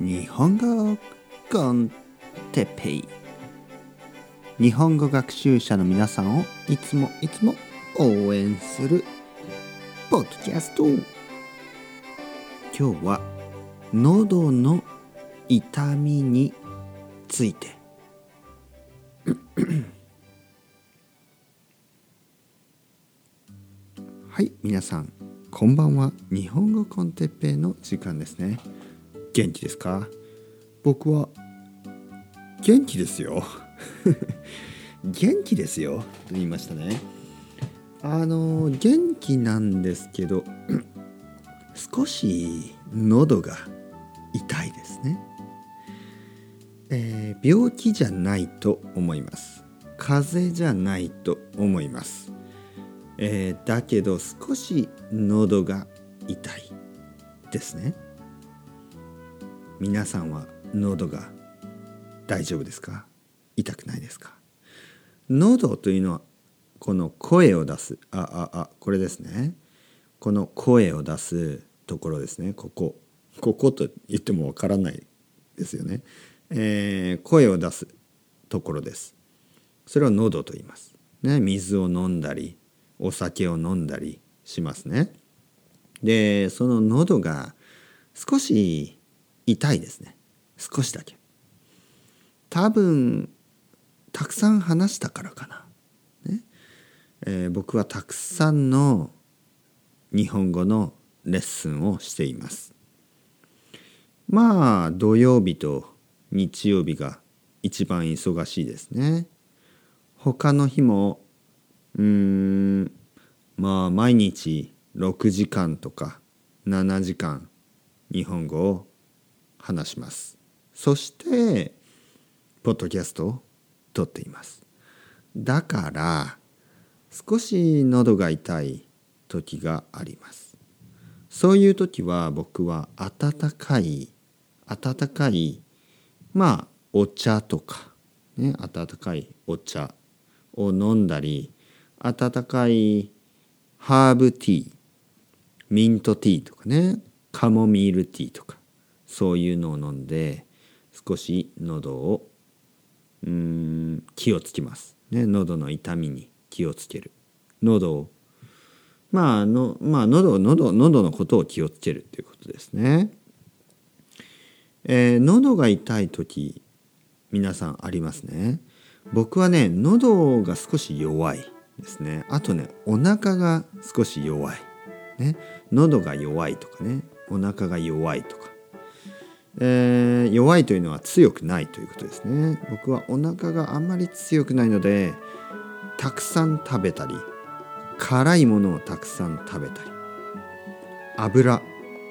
日本語コンテペイ。日本語学習者の皆さんをいつもいつも応援するポッドキャスト。今日は喉の痛みについて。はい皆さんこんばんは。日本語コンテッペイの時間ですね。元気ですか？僕は元気ですよ。元気ですよ。と言いましたね。あの元気なんですけど 少し喉が痛いですね、えー、病気じゃないと思います。風邪じゃないと思います。えー、だけど少し喉が痛いですね。皆さんは喉が大丈夫ですか？痛くないですか？喉というのはこの声を出すあああこれですね。この声を出すところですね。ここ。ここと言ってもわからないですよね、えー、声を出すところです。それを喉と言います、ね、水を飲んだりお酒を飲んだりしますね。でその喉が少し痛いですね少しだけ。多分たくさん話したからかな。ねえー、僕はたくさんの日本語のレッスンをしています。まあ土曜日と日曜日が一番忙しいですね。他の日もうーんまあ毎日6時間とか7時間日本語を話します。そしてポッドキャストを撮っています。だから少し喉が痛い時があります。そういう時は僕は温かい温かいまあお茶とかね温かいお茶を飲んだり温かいハーブティーミントティーとかねカモミールティーとかそういうのを飲んで少し喉をうん気をつけます、ね、喉の痛みに気をつける喉をまあのまあ喉喉喉のことを気をつけるっていうことですね。えー、喉が痛い時皆さんありますね。僕はね喉が少し弱い。ですねあとねお腹が少し弱い、ね、喉が弱いとかねお腹が弱いとか、えー、弱いというのは強くないということですね僕はお腹があんまり強くないのでたくさん食べたり辛いものをたくさん食べたり油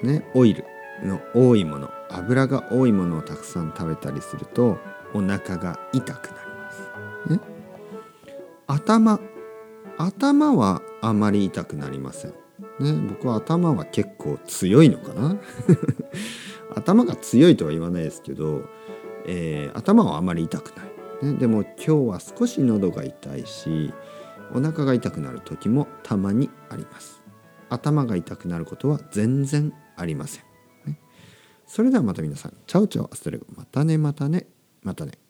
ねオイルの多いもの油が多いものをたくさん食べたりするとお腹が痛くなります。ね、頭頭はあまり痛くなりません。ね、僕は頭は結構強いのかな頭が強いとは言わないですけど、えー、頭はあまり痛くない、ね、でも今日は少し喉が痛いしお腹が痛くなる時もたまにあります。頭が痛くなることは全然ありません、ね、それではまた皆さん。 Chao chao。Hasta luego。またねまたねまたね。